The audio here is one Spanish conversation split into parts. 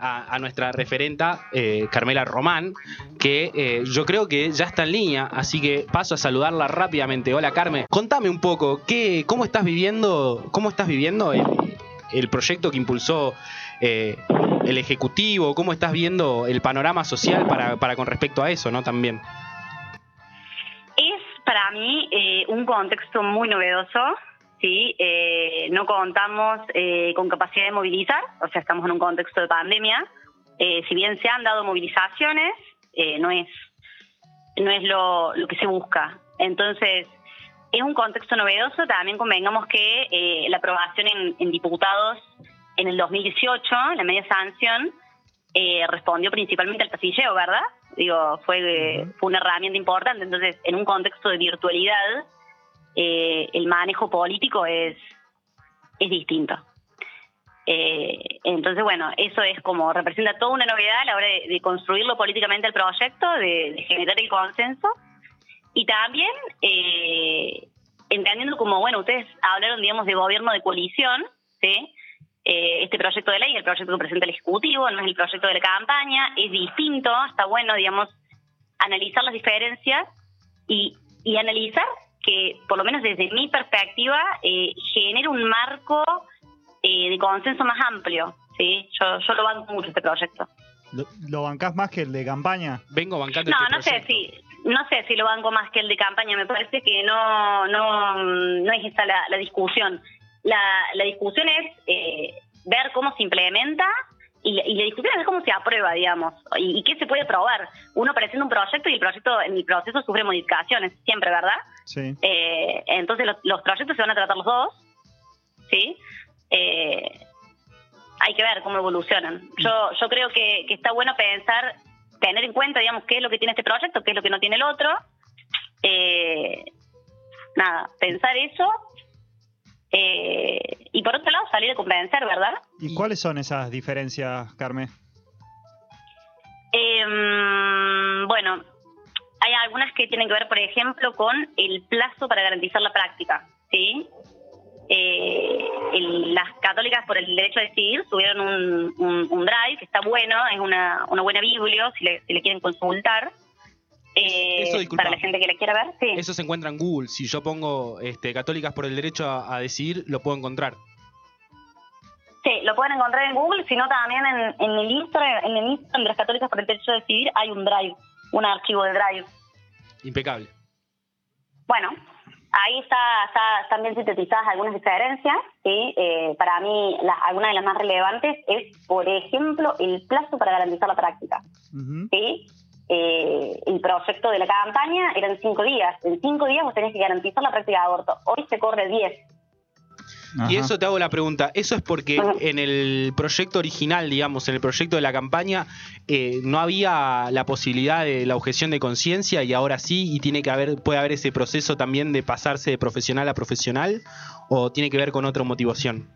a, nuestra referenta eh, Carmela Román, que eh, yo creo que ya está en línea, así que paso a saludarla rápidamente. Hola Carmen, contame un poco, ¿qué, ¿cómo estás viviendo, cómo estás viviendo el, proyecto que impulsó eh, el Ejecutivo? ¿Cómo estás viendo el panorama social para, para con respecto a eso, no? También. Es para mí un contexto muy novedoso ¿sí? Eh, no contamos eh, con capacidad de movilizar, o sea, estamos en un contexto de pandemia. Eh, si bien se han dado movilizaciones, no es, no es lo, que se busca. Entonces, es un contexto novedoso. También convengamos que la aprobación en, diputados en el 2018, la media sanción, respondió principalmente al pasilleo, ¿verdad? Digo, fue, fue una herramienta importante. Entonces, en un contexto de virtualidad, eh, el manejo político es, es distinto. Eh, entonces, bueno, eso es como representa toda una novedad a la hora de, construirlo políticamente el proyecto, de, generar el consenso y también eh, entendiendo como, bueno, ustedes hablaron, digamos, de gobierno de coalición, ¿sí? este proyecto de ley, el proyecto que presenta el Ejecutivo, no es el proyecto de la campaña, es distinto, está bueno, digamos, analizar las diferencias y, y analizar que, por lo menos desde mi perspectiva, eh, genere un marco eh, de consenso más amplio. ¿sí? Yo, yo lo banco mucho este proyecto. ¿Lo, bancás más que el de campaña? Vengo bancando No, este no sé si no sé si lo banco más que el de campaña. Me parece que no no, no es esa la, discusión. La, la discusión es eh, ver cómo se implementa y, y la discusión es cómo se aprueba, digamos, y, qué se puede probar. Uno presenta un proyecto y el proyecto en el proceso sufre modificaciones, siempre, ¿verdad? Sí. Eh, entonces los, proyectos se van a tratar los dos, ¿sí? Eh, hay que ver cómo evolucionan. Yo, yo creo que, que, está bueno pensar, tener en cuenta, digamos, qué es lo que tiene este proyecto, qué es lo que no tiene el otro. Eh, nada, pensar eso eh, y por otro lado, salir a convencer, ¿verdad? ¿Y cuáles son esas diferencias, Carmen? Em, bueno, hay algunas que tienen que ver, por ejemplo, con el plazo para garantizar la práctica, ¿sí? Eh, las católicas por el derecho a decidir tuvieron un, drive que está bueno, es una, una buena biblio si le, si le quieren consultar. Eh, para la gente que le quiera ver, sí. Eso se encuentra en Google. Si yo pongo este, Católicas por el Derecho a, Decidir, lo puedo encontrar. Sí, lo pueden encontrar en Google, sino también en, el Instagram, en el Instagram de las Católicas por el Derecho a Decidir hay un Drive, un archivo de Drive. Impecable. Bueno, ahí está, están bien sintetizadas algunas diferencias. ¿sí? Eh, para mí, algunas de las más relevantes es, por ejemplo, el plazo para garantizar la práctica. ¿sí? eh, el proyecto de la campaña eran cinco días. En cinco días vos tenés que garantizar la práctica de aborto. Hoy se corre diez. Y eso te hago la pregunta, ¿eso es porque en el proyecto original, digamos, en el proyecto de la campaña, eh, no había la posibilidad de la objeción de conciencia y ahora sí, y tiene que haber, puede haber ese proceso también de pasarse de profesional a profesional, o tiene que ver con otra motivación?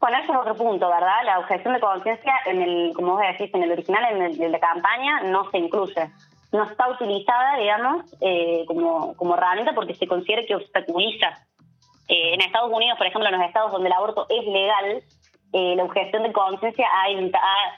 Bueno, eso es otro punto, ¿verdad? La objeción de conciencia, en el, como vos decís, en el original, en el de la campaña, no se incluye. No está utilizada, digamos, eh, como, como herramienta porque se considera que obstaculiza. Eh, en Estados Unidos, por ejemplo, en los estados donde el aborto es legal, eh, la objeción de conciencia ha,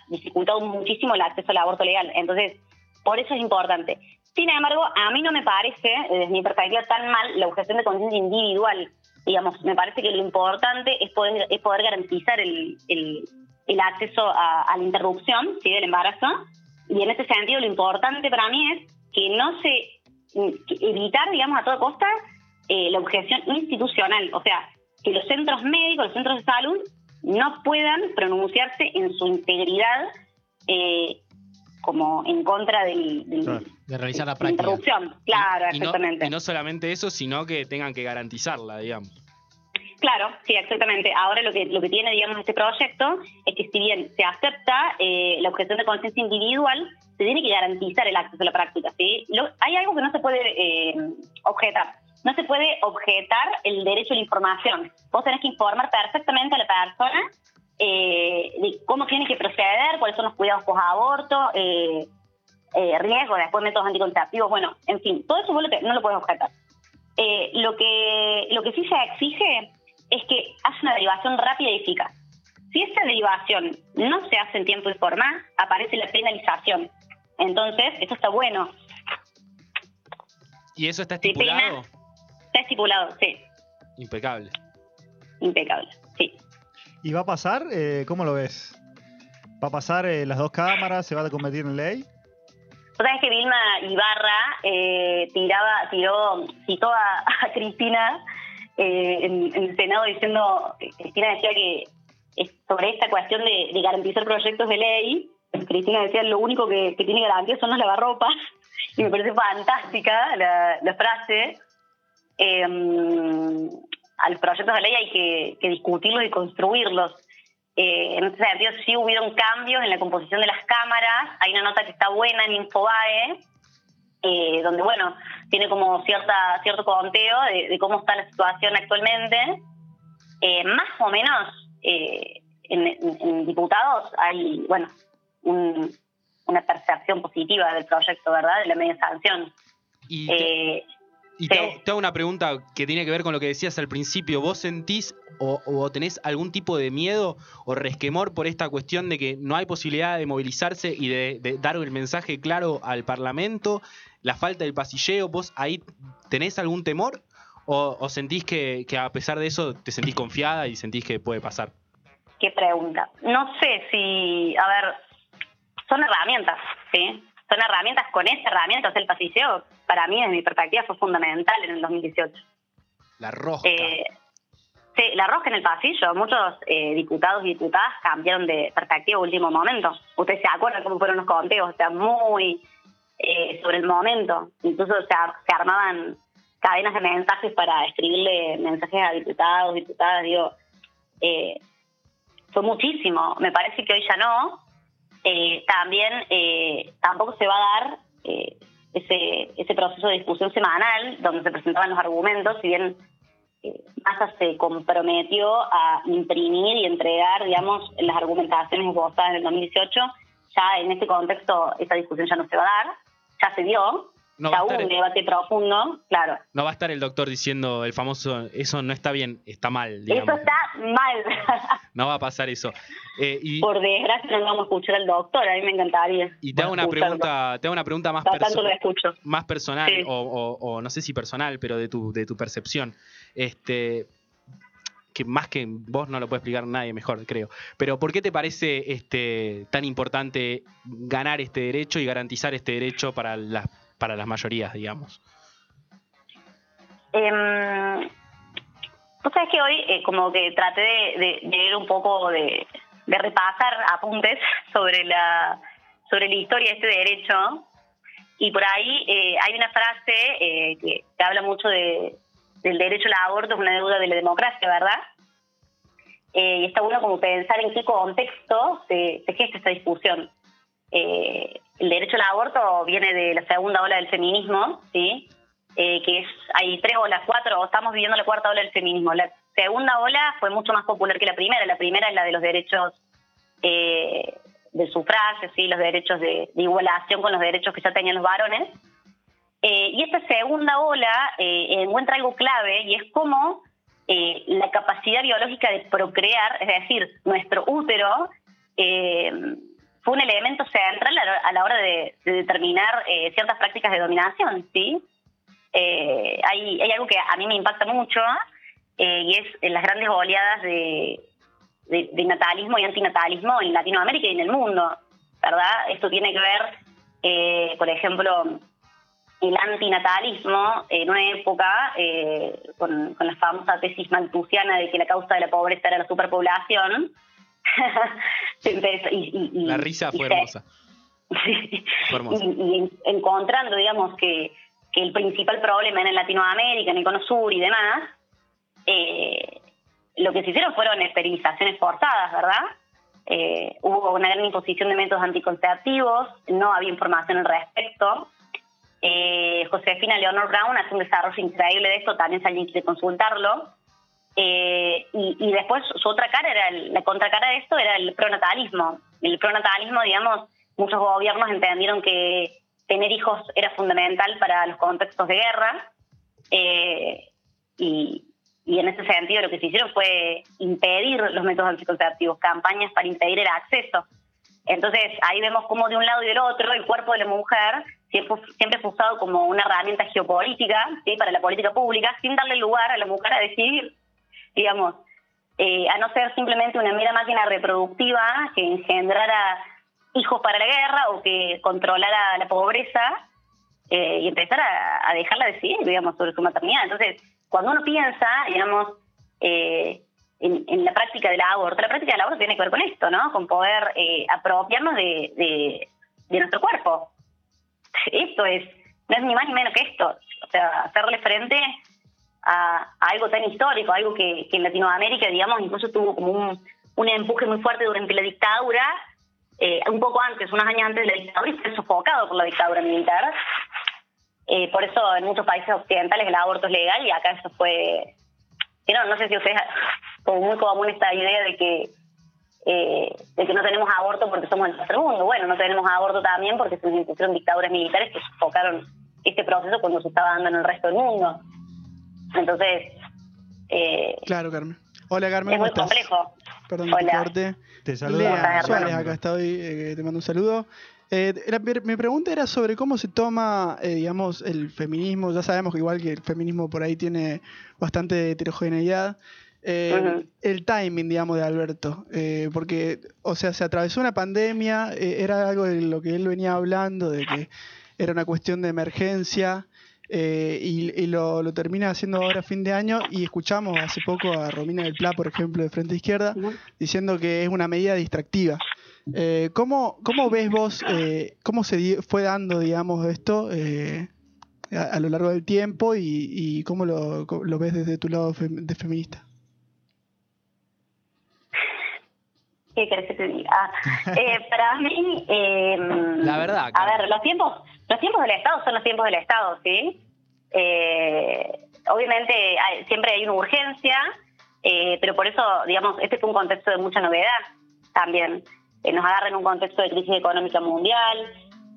dificultado muchísimo el acceso al aborto legal. Entonces, por eso es importante. Sin embargo, a mí no me parece, desde mi perspectiva, tan mal la objeción de conciencia individual digamos, me parece que lo importante es poder, garantizar el, el, acceso a, la interrupción ¿sí? del embarazo. Y en ese sentido, lo importante para mí es que no se evitar, digamos, a toda costa eh, la objeción institucional. O sea, que los centros médicos, los centros de salud, no puedan pronunciarse en su integridad eh, como en contra del, de realizar la práctica. Interrupción, claro, exactamente. y no solamente eso, sino que tengan que garantizarla, digamos. Claro, sí, exactamente. Ahora lo que lo que tiene, digamos, este proyecto es que si bien se acepta eh, la objeción de conciencia individual, se tiene que garantizar el acceso a la práctica. ¿sí? hay algo que no se puede eh, objetar. No se puede objetar el derecho a la información. Vos tenés que informar perfectamente a la persona eh, de cómo tiene que proceder, cuáles son los cuidados post-aborto, eh, eh, riesgos, después métodos anticonceptivos, bueno, en fin, todo eso vos no lo puedes objetar. Eh, lo, que, lo que sí se exige es que haya una derivación rápida y eficaz. Si esa derivación no se hace en tiempo y forma, aparece la penalización. Entonces, eso está bueno. ¿Y eso está estipulado? Está estipulado, sí. Impecable. Impecable, sí. ¿Y va a pasar? Eh, ¿Cómo lo ves? ¿Va a pasar eh, las dos cámaras? ¿Se va a convertir en ley? Vos sabés que Vilma Ibarra eh, tiraba, tiró, citó a, a Cristina eh, en, en el Senado diciendo, Cristina decía que es sobre esta cuestión de, de garantizar proyectos de ley, Cristina decía lo único que, que tiene garantía son los lavarropas, y me parece fantástica la, la frase. Eh, a los proyectos de ley hay que, que discutirlos y construirlos. Eh, en ese sentido, sí hubieron cambios en la composición de las cámaras. Hay una nota que está buena en Infobae, eh, donde, bueno, tiene como cierta cierto conteo de, de cómo está la situación actualmente. Eh, más o menos, en, en- en diputados hay, bueno, un- una percepción positiva del proyecto, ¿verdad? De la media sanción. Y, y te hago, te hago una pregunta que tiene que ver con lo que decías al principio. ¿Vos sentís o, o tenés algún tipo de miedo o resquemor por esta cuestión de que no hay posibilidad de movilizarse y de, de dar el mensaje claro al Parlamento? ¿La falta del pasilleo? ¿Vos ahí tenés algún temor? ¿O, o sentís que, que a pesar de eso te sentís confiada y sentís que puede pasar? qué pregunta. No sé si, a ver, son herramientas, ¿sí? Son herramientas, con esas herramientas el pasilleo, para mí, desde mi perspectiva, fue fundamental en el 2018. La rosca. Eh, sí, la rosca en el pasillo. Muchos eh, diputados y diputadas cambiaron de perspectiva a último momento. Ustedes se acuerdan cómo fueron los conteos, o sea, muy eh, sobre el momento. Incluso se, ar- se armaban cadenas de mensajes para escribirle mensajes a diputados, diputadas. Digo, eh, fue muchísimo. Me parece que hoy ya no. Eh, también eh, tampoco se va a dar eh, ese, ese proceso de discusión semanal donde se presentaban los argumentos, si bien eh, Massa se comprometió a imprimir y entregar, digamos, las argumentaciones esbozadas en el 2018, ya en este contexto esa discusión ya no se va a dar, ya se dio, No va, un debate profundo, claro. no va a estar el doctor diciendo el famoso, eso no está bien, está mal, digamos. Eso está mal. No va a pasar eso. Eh, y, Por desgracia no vamos a escuchar al doctor, a mí me encantaría. y te hago una escucharlo. pregunta, te hago una pregunta más escucho. más personal Sí. o, o- o no sé si personal, pero de tu, de tu percepción. Este, que más que vos no lo puede explicar nadie mejor, creo. Pero ¿por qué te parece este, tan importante ganar este derecho y garantizar este derecho para las, para las mayorías, digamos? Eh, Vos sabés que hoy eh, como que traté de, de- de leer un poco de, repasar apuntes sobre la sobre la historia de este derecho y por ahí eh, hay una frase eh, que, habla mucho de, del derecho al aborto es una deuda de la democracia, ¿verdad? Y está bueno como pensar en qué contexto se, se gesta esta discusión. El derecho al aborto viene de la segunda ola del feminismo, ¿sí? Eh, que es, hay tres olas, cuatro, estamos viviendo la cuarta ola del feminismo. La segunda ola fue mucho más popular que la primera. La primera es la de los derechos eh, del sufragio, ¿sí? los derechos de, de igualación con los derechos que ya tenían los varones. Eh, y esta segunda ola eh, encuentra algo clave y es cómo la capacidad biológica de procrear, es decir, nuestro útero, fue un elemento central a la, hora de, de determinar eh, ciertas prácticas de dominación, ¿sí? Eh, hay, hay algo que a mí me impacta mucho eh, y es en las grandes oleadas de, de, de natalismo y antinatalismo en Latinoamérica y en el mundo, ¿verdad? Esto tiene que ver, eh, por ejemplo, el antinatalismo en una época eh, con, con la famosa tesis maltusiana de que la causa de la pobreza era la superpoblación. Entonces, y- y- La risa fue hermosa. Fue hermosa. Y, y en- encontrando, digamos, que, que el principal problema era en Latinoamérica, en el Cono Sur y demás, eh, lo que se hicieron fueron esterilizaciones forzadas, ¿verdad? Eh, hubo una gran imposición de métodos anticonceptivos, no había información al respecto. Eh, Josefina Leonor Brown hace un desarrollo increíble de esto, también si alguien quiere consultarlo. Eh, y, y después su otra cara era, el- la contracara de esto era el pronatalismo. El pronatalismo, digamos, muchos gobiernos entendieron que tener hijos era fundamental para los contextos de guerra. eh, y, y en ese sentido lo que se hicieron fue impedir los métodos anticonceptivos, campañas para impedir el acceso. Entonces ahí vemos cómo de un lado y del otro el cuerpo de la mujer siempre, siempre fue usado como una herramienta geopolítica ¿sí? para la política pública sin darle lugar a la mujer a decidir, digamos, eh, a no ser simplemente una mera máquina reproductiva que engendrara hijos para la guerra o que controlara la pobreza eh, y empezar a, dejarla decidir, digamos, sobre su maternidad. Entonces, cuando uno piensa, digamos, eh, en, la práctica del aborto, la práctica del aborto tiene que ver con esto, ¿no? Con poder eh, apropiarnos de, de, nuestro cuerpo. Esto es, no es ni más ni menos que esto. O sea, hacerle frente a, algo tan histórico, algo que, en Latinoamérica, digamos, incluso tuvo como un, un empuje muy fuerte durante la dictadura, eh, un poco antes, unos años antes de la dictadura, y fue sofocado por la dictadura militar. Eh, por eso en muchos países occidentales el aborto es legal y acá eso fue... No, no sé si ustedes, como muy común esta idea de que eh, de que no tenemos aborto porque somos el tercer mundo. Bueno, no tenemos aborto también porque se hicieron dictaduras militares que sofocaron este proceso cuando se estaba dando en el resto del mundo. Entonces... Eh, claro, Carmen. Hola, Carmen. Es muy complejo. Perdón, Hola. Te saludo. acá estoy, eh, te mando un saludo. Eh, mi pregunta era sobre cómo se toma, eh, digamos, el feminismo. Ya sabemos que igual que el feminismo por ahí tiene bastante heterogeneidad. Eh, el timing, digamos, de Alberto. porque, o sea, se atravesó una pandemia, era algo de lo que él venía hablando, de que era una cuestión de emergencia. Y, lo, termina haciendo ahora a fin de año y escuchamos hace poco a Romina del Pla, por ejemplo, de Frente Izquierda, diciendo que es una medida distractiva. Eh, ¿cómo, ¿Cómo ves vos, eh, cómo se fue dando, digamos, esto eh, a, lo largo del tiempo y, cómo lo, lo, ves desde tu lado de feminista? ¿Qué querés que te diga? Eh, para mí, em, la verdad. A ver, los tiempos, los tiempos del Estado son los tiempos del Estado, ¿sí? Obviamente siempre hay una urgencia, pero por eso, digamos, este fue un contexto de mucha novedad también nos agarra en un contexto de crisis económica mundial.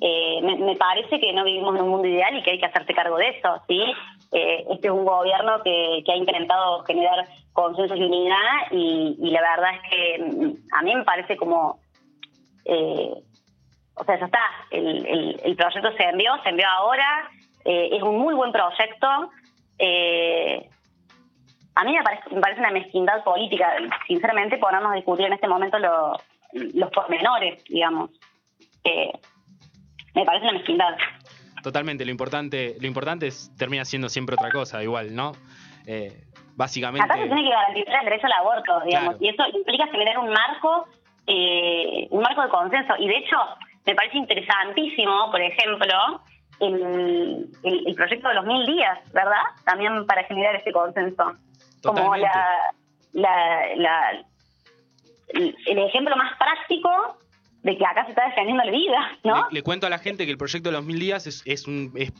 Eh, me, parece que no vivimos en un mundo ideal y que hay que hacerse cargo de eso, ¿sí? Eh, este es un gobierno que, ha intentado generar consenso y unidad y, la verdad es que mm, a mí me parece como... Eh, o sea, ya está, el, proyecto se envió, se envió ahora, es un muy buen proyecto. a mí me parece, me parece una mezquindad política, sinceramente, ponernos a discutir en este momento lo, los pormenores, digamos. me parece una mezquindad. Totalmente, lo importante, lo importante es, termina siendo siempre otra cosa, igual, ¿no? Eh, básicamente. Acá se tiene que garantizar el derecho al aborto, digamos, y eso implica generar un marco, eh, un marco de consenso. Y de hecho, me parece interesantísimo, por ejemplo, el, el, proyecto de los mil días, ¿verdad? También para generar ese consenso. Como la, la, la, el ejemplo más práctico de que acá se está defendiendo la vida, ¿no? Le, cuento a la gente que el proyecto de los mil días es, es,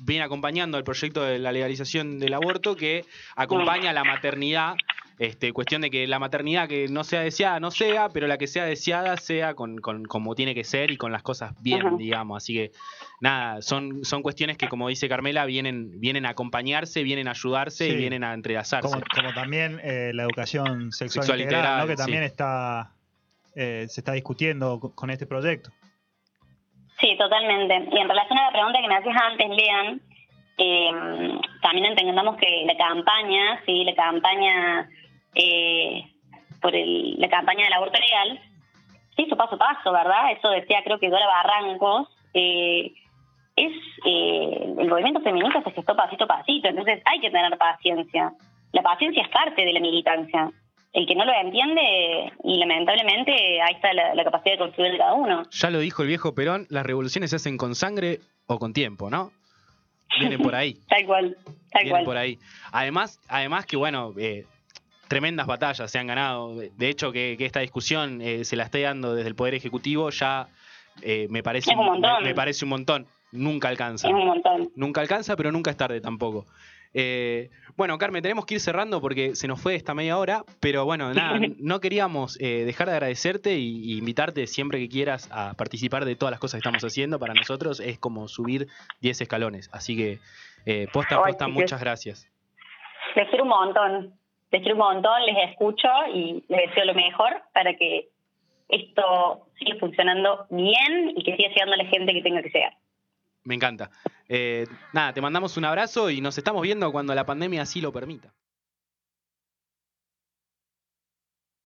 viene acompañando al proyecto de la legalización del aborto que acompaña a la maternidad. Este, cuestión de que la maternidad que no sea deseada no sea, pero la que sea deseada sea con, como tiene que ser y con las cosas bien, digamos. Así que nada, son, son cuestiones que como dice Carmela vienen, vienen a acompañarse, vienen a ayudarse y vienen a entrelazarse. Como, también eh, la educación sexual, integral, que también está eh, se está discutiendo con este proyecto. Sí, totalmente. Y en relación a la pregunta que me hacías antes, Lean, eh, también entendamos que la campaña, sí, la campaña eh, por el, la campaña del aborto legal, se hizo paso a paso, ¿verdad? Eso decía creo que Dora Barrancos. es el movimiento feminista se gestó pasito a pasito, entonces hay que tener paciencia. La paciencia es parte de la militancia el que no lo entiende, y lamentablemente ahí está la, capacidad de construir de cada uno. Ya lo dijo el viejo Perón, las revoluciones se hacen con sangre o con tiempo, ¿no? Viene por ahí. tal cual, tal Viene por ahí. Además, además que bueno, eh, tremendas batallas se han ganado. De hecho, que, esta discusión eh, se la esté dando desde el Poder Ejecutivo ya eh, me, parece un, me, parece un montón. Nunca alcanza. Es un montón. Nunca alcanza, pero nunca es tarde tampoco. Eh, bueno, Carmen, tenemos que ir cerrando porque se nos fue esta media hora, pero bueno, nada, no queríamos dejar de agradecerte y, invitarte siempre que quieras a participar de todas las cosas que estamos haciendo. Para nosotros es como subir 10 escalones, así que posta, posta, muchas gracias. Les quiero un montón. Les quiero un montón, les escucho y les deseo lo mejor para que esto siga funcionando bien y que siga llegando a la gente que tenga que llegar. Me encanta. Eh, nada, te mandamos un abrazo y nos estamos viendo cuando la pandemia así lo permita.